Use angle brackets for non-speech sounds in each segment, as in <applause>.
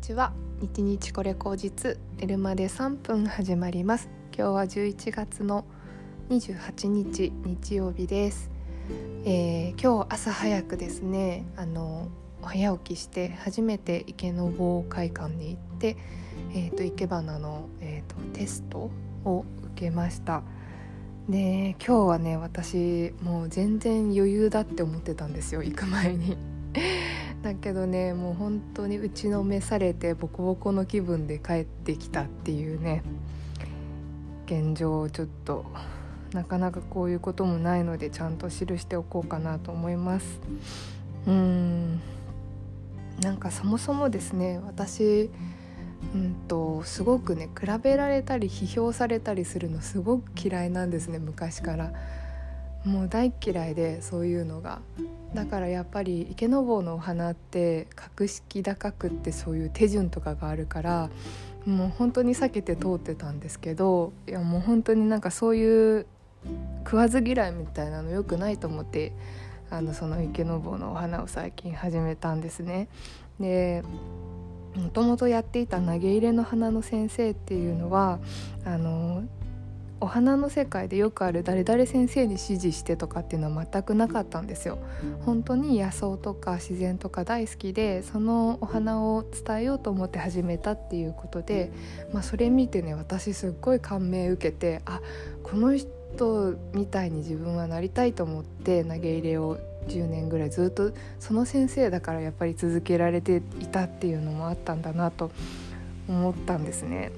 ちは。日日これ口実エルマで3分始まります。今日は11月の28日日曜日です、えー今日朝早くですねあの早起きして初めて池坊会館に行ってえーと生け花の、えーとテストを受けました。で今日はね私もう全然余裕だって思ってたんですよ行く前に。だけどねもう本当に打ちのめされてボコボコの気分で帰ってきたっていうね現状をちょっとなかなかこういうこともないのでちゃんと記しておこうかなと思います。うーん。なんかそもそもですね私うんとすごくね比べられたり批評されたりするのすごく嫌いなんですね昔から。もう大嫌いでそういうのがだからやっぱり池坊のお花って格式高くってそういう手順とかがあるからもう本当に避けて通ってたんですけどいやもう本当になんかそういう食わず嫌いみたいなの良くないと思ってあのその池坊のお花を最近始めたんですね。でもともとやっていた投げ入れの花の先生っていうのはあのお花の世界でよくある誰々先生に指示してとかっていうのは全くなかったんですよ。本当に野草とか自然とか大好きでそのお花を伝えようと思って始めたっていうことで、まあ、それ見てね私すっごい感銘受けてあこの人みたいに自分はなりたいと思って投げ入れを10年ぐらいずっとその先生だからやっぱり続けられていたっていうのもあったんだなと思ったんですね。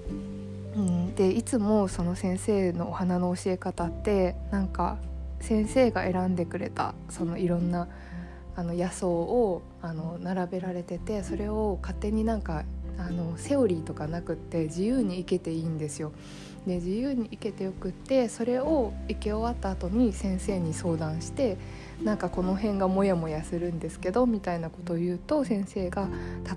うん、でいつもその先生のお花の教え方ってなんか先生が選んでくれたそのいろんなあの野草をあの並べられててそれを勝手になんかあのセオリーとかなくって自由に生けていいんですよ。で自由に生けてよくってそれを生け終わった後に先生に相談してなんかこの辺がモヤモヤするんですけどみたいなことを言うと先生が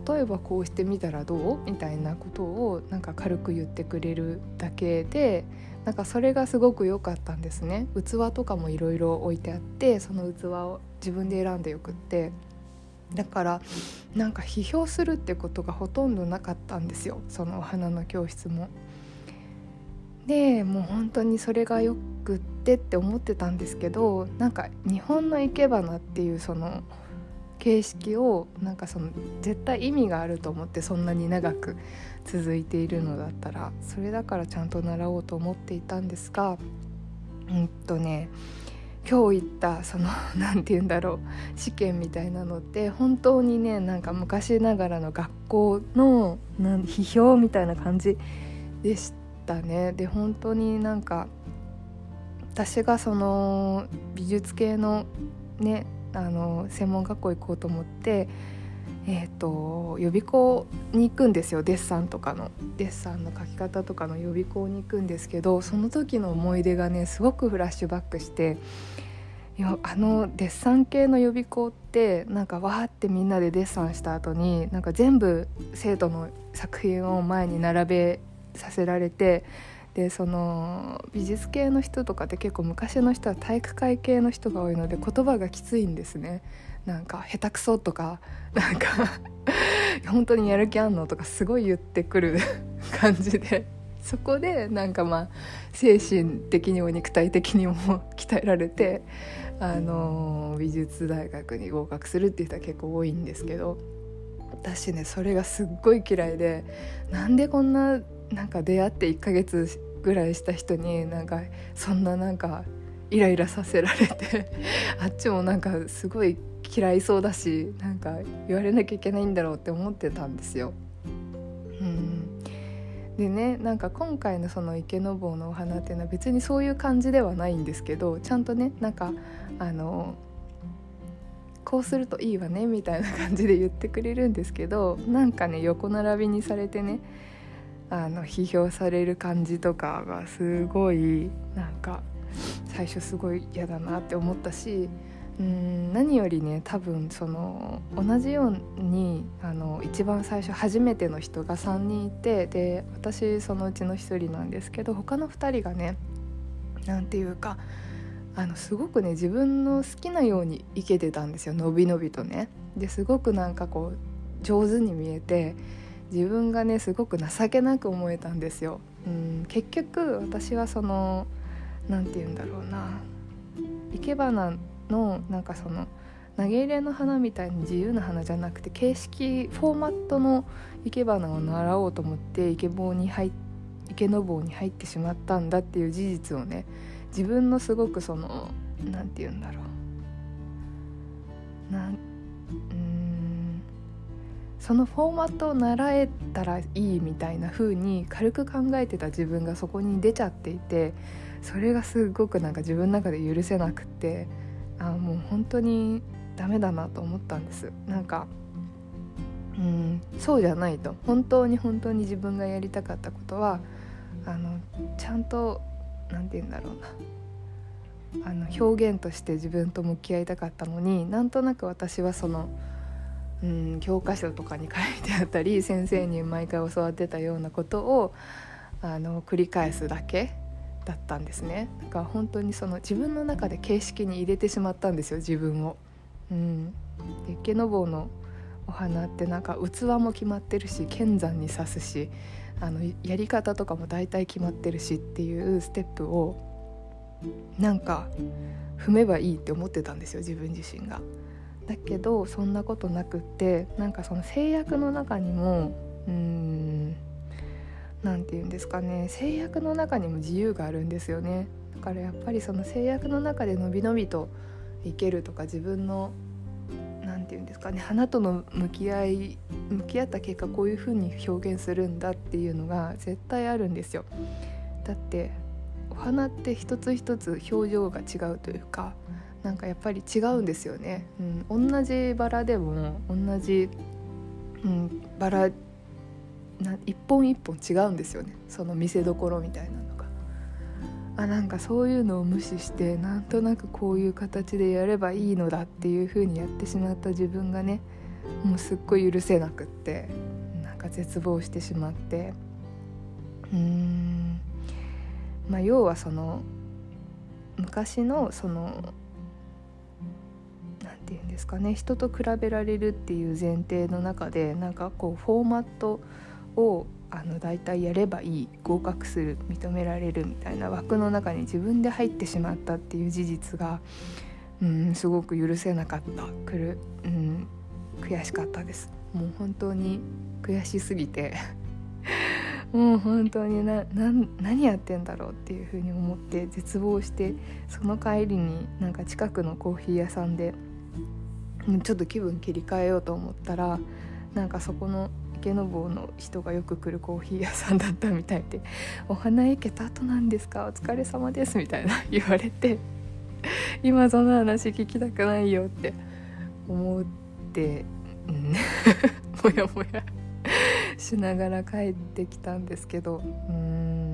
例えばこうしてみたらどう？みたいなことをなんか軽く言ってくれるだけでなんかそれがすごく良かったんですね。器とかもいろいろ置いてあってその器を自分で選んでよくって。だからなんか批評するってことがほとんどなかったんですよ。そのお花の教室も。でもう本当にそれがよくってって思ってたんですけどなんか日本の生け花っていうその形式をなんかその絶対意味があると思ってそんなに長く続いているのだったらそれだからちゃんと習おうと思っていたんですがうんとね今日言ったその <laughs> 何て言うんだろう試験みたいなのって本当にねなんか昔ながらの学校のなん <laughs> 批評みたいな感じでしたね。で本当になんか私がその美術系のねあの専門学校行こうと思って、えー、と予備校に行くんですよデッサンとかのデッサンの描き方とかの予備校に行くんですけどその時の思い出がねすごくフラッシュバックしていやあのデッサン系の予備校ってなんかわーってみんなでデッサンした後になんか全部生徒の作品を前に並べさせられてでその美術系の人とかって結構昔の人は体育会系の人が多いので言葉がきついんですね。なんか下手くそとかなんか <laughs> 本当にやる気あんのとかすごい言ってくる <laughs> 感じで。そこでなんかまあ精神的にも肉体的にも <laughs> 鍛えられてあの美術大学に合格するっていう人は結構多いんですけど私ねそれがすっごい嫌いでなんでこんななんか出会って1ヶ月ぐらいした人になんかそんななんかイライラさせられて <laughs> あっちもなんかすごい嫌いそうだしなんか言われなきゃいけないんだろうって思ってたんですよ。でねなんか今回のその池の坊のお花っていうのは別にそういう感じではないんですけどちゃんとねなんかあのこうするといいわねみたいな感じで言ってくれるんですけどなんかね横並びにされてねあの批評される感じとかがすごいなんか最初すごい嫌だなって思ったしうん何よりね多分その同じようにあの一番最初初めての人が3人いてで私そのうちの1人なんですけど他の2人がねなんていうかあのすごくね自分の好きなように生けてたんですよのびのびとね。ですごくなんかこう上手に見えて自分がねすごく情けなく思えたんですよ。うん、結局私はその何て言うんだろうな生け花のなんかその投げ入れの花みたいに自由な花じゃなくて形式フォーマットの生け花を習おうと思ってイケボに入っ池の棒に入ってしまったんだっていう事実をね自分のすごくその何て言うんだろうなうんそのフォーマットを習えたらいいみたいな風に軽く考えてた自分がそこに出ちゃっていてそれがすごくなんか自分の中で許せなくってあもう本当にダメだなと思ったんです。なんかうんそうじゃないと。本当に本当に自分がやりたかったことはあのちゃんと何て言うんだろうな。あの表現として自分と向き合いたかったのになんとなく私はその、うん、教科書とかに書いてあったり先生に毎回教わってたようなことをあの繰り返すだけだったんですねだから本当にその自分の中で形式に入れてしまったんですよ自分を。うん、で池坊のお花ってなんか器も決まってるし剣山に刺すしあのやり方とかも大体決まってるしっていうステップをなんか踏めばいいって思ってたんですよ自分自身が。だけどそんなことなくってなんかその制約の中にもうーん何て言うんですかね制約の中にも自由があるんですよね。だからやっぱりその制約の中でのびのびといけるとか自分の何て言うんですかね花との向き合い向き合った結果こういう風に表現するんだっていうのが絶対あるんですよ。だってお花って一つ一つ表情が違うというかなんかやっぱり違うんですよね。うん、同じバラでも同じ、うん、バラな一本一本違うんですよねその見せどころみたいなのが。あなんかそういうのを無視してなんとなくこういう形でやればいいのだっていう風にやってしまった自分がねもうすっごい許せなくってなんか絶望してしまってうーんまあ要はその昔のそのて言うんですかね人と比べられるっていう前提の中でなんかこうフォーマットをあの大体やればいい合格する認められるみたいな枠の中に自分で入ってしまったっていう事実が、うん、すごく許せなかったくる、うん、悔しかったです。もう本当に悔しすぎて <laughs> もう本当にな何やってんだろうっていうふうに思って絶望してその帰りになんか近くのコーヒー屋さんでちょっと気分切り替えようと思ったらなんかそこの池坊の人がよく来るコーヒー屋さんだったみたいで「お花行けた？後なんですか？お疲れ様です」みたいな言われて今その話聞きたくないよって思ってうん <laughs> もやもやしながら帰ってきたんですけどうん。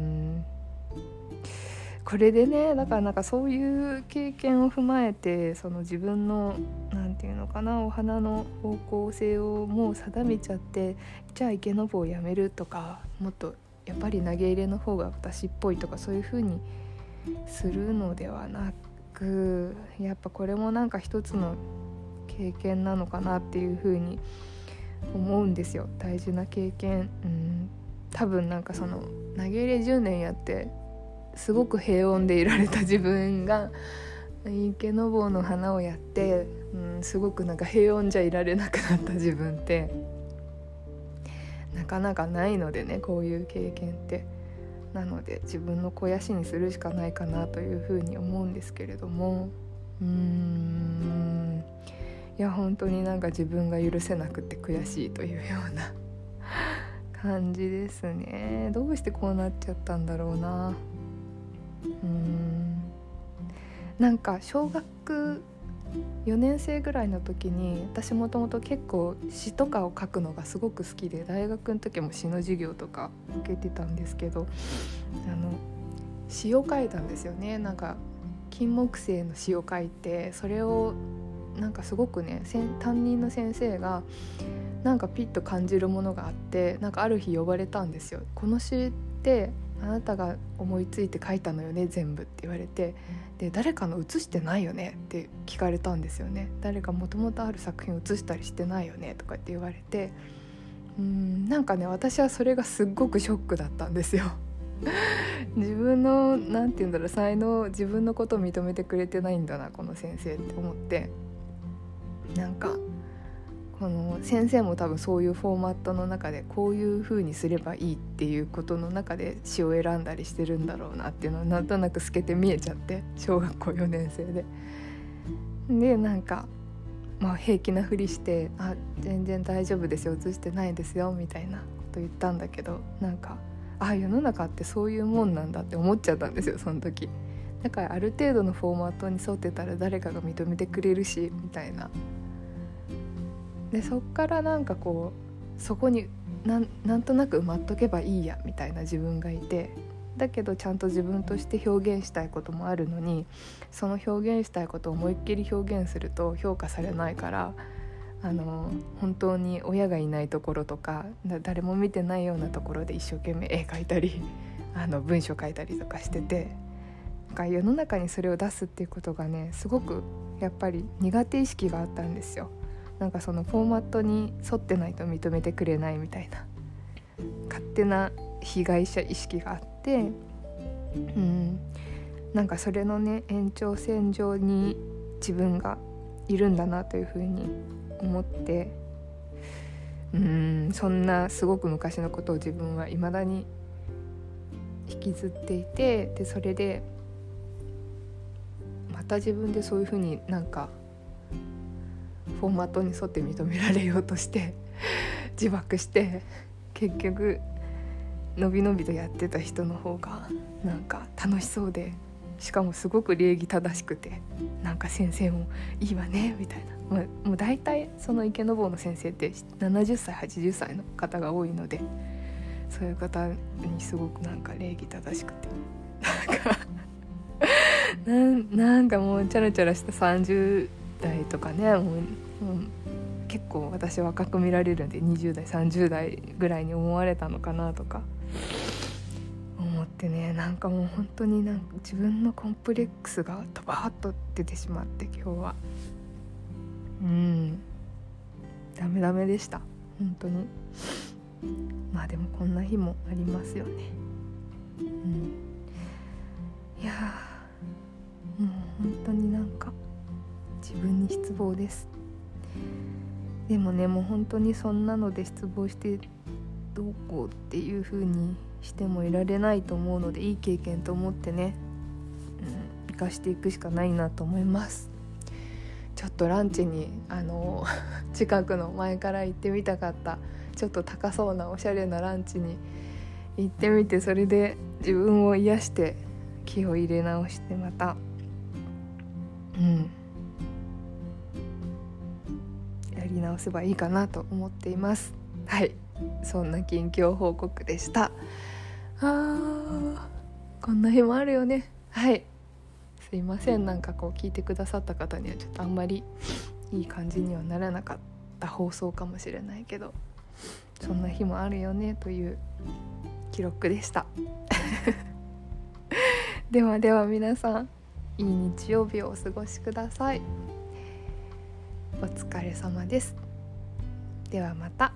これでねだからなんかそういう経験を踏まえてその自分の何て言うのかなお花の方向性をもう定めちゃってじゃあ池の棒をやめるとかもっとやっぱり投げ入れの方が私っぽいとかそういう風にするのではなくやっぱこれもなんか一つの経験なのかなっていう風に思うんですよ大事な経験、うん、多分なんかその投げ入れ10年やってすごく平穏でいられた自分が池の坊の花をやって、うん、すごくなんか平穏じゃいられなくなった自分ってなかなかないのでねこういう経験って。なので自分の肥やしにするしかないかなというふうに思うんですけれども。うーん。いや本当になんか自分が許せなくて悔しいというような感じですね。どうしてこうなっちゃったんだろうな。うんなんか小学4年生ぐらいの時に私もともと結構詩とかを書くのがすごく好きで大学の時も詩の授業とか受けてたんですけどあの詩を書いたんですよねなんか金木犀の詩を書いてそれをなんかすごくね担任の先生がなんかピッと感じるものがあってなんかある日呼ばれたんですよ。この詩ってあなたが思いついて書いたのよね全部って言われて。で誰かの写してないよねって聞かれたんですよね。誰かもともとある作品を写したりしてないよねとかって言われて。うんなんかね私はそれがすっごくショックだったんですよ。<laughs> 自分の何て言うんだろう才能自分のことを認めてくれてないんだなこの先生って思って。なんかこの先生も多分そういうフォーマットの中でこういう風にすればいいっていうことの中で詩を選んだりしてるんだろうなっていうのはなんとなく透けて見えちゃって <laughs> 小学校4年生で。でなんかまあ平気なふりして「あ全然大丈夫ですよ映してないですよ」みたいなこと言ったんだけどなんかあ世の中ってそういうもんなんだって思っちゃったんですよその時。だからある程度のフォーマットに沿ってたら誰かが認めてくれるしみたいなでそっからなんかこうそこになんなんとなく埋まっとけばいいやみたいな自分がいてだけどちゃんと自分として表現したいこともあるのにその表現したいことを思いっきり表現すると評価されないからあの本当に親がいないところとか誰も見てないようなところで一生懸命絵描いたり <laughs> あの文章書いたりとかしててなんか世の中にそれを出すっていうことがねすごくやっぱり苦手意識があったんですよ。なんかそのフォーマットに沿ってないと認めてくれないみたいな勝手な被害者意識があってうん。なんかそれのね延長線上に自分がいるんだなというふうに思ってうん。そんなすごく昔のことを自分はいまだに引きずっていてでそれでまた自分でそういうふうになんかフォーマットに沿って認められようとして <laughs> 自爆して結局のびのびとやってた人の方がなんか楽しそうでしかもすごく礼儀正しくてなんか先生もいいわねみたいな。もうもう大体その池坊の先生って70歳80歳の方が多いのでそういう方にすごくなんか礼儀正しくて。なんか <laughs> なんかもうチャラチャラした30代とかねもううん、結構私若く見られるんで20代30代ぐらいに思われたのかなとか。思ってねなんかもう本当になんか自分のコンプレックスがドバーッと出てしまって今日は。うん。ダメダメでした。本当に。まあでもこんな日もありますよね。うん。いやもう本当になんか自分に失望です。でもねもう本当にそんなので失望してどうこうっていう風にしてもいられないと思うのでいい経験と思ってね、うん、生かしていくしかないなと思います。ちょっとランチにあの <laughs> 近くの前から行ってみたかったちょっと高そうなおしゃれなランチに行ってみてそれで自分を癒して気を入れ直してまたうん。り直せばいいかなと思っています。はい。そんな近況報告でした。あこんな日もあるよね。はい。すいません。なんかこう聞いてくださった方にはちょっとあんまりいい感じにはならなかった放送かもしれないけどそんな日もあるよねという記録でした。<laughs> ではでは皆さんいい日曜日をお過ごしください。お疲れ様です。ではまた。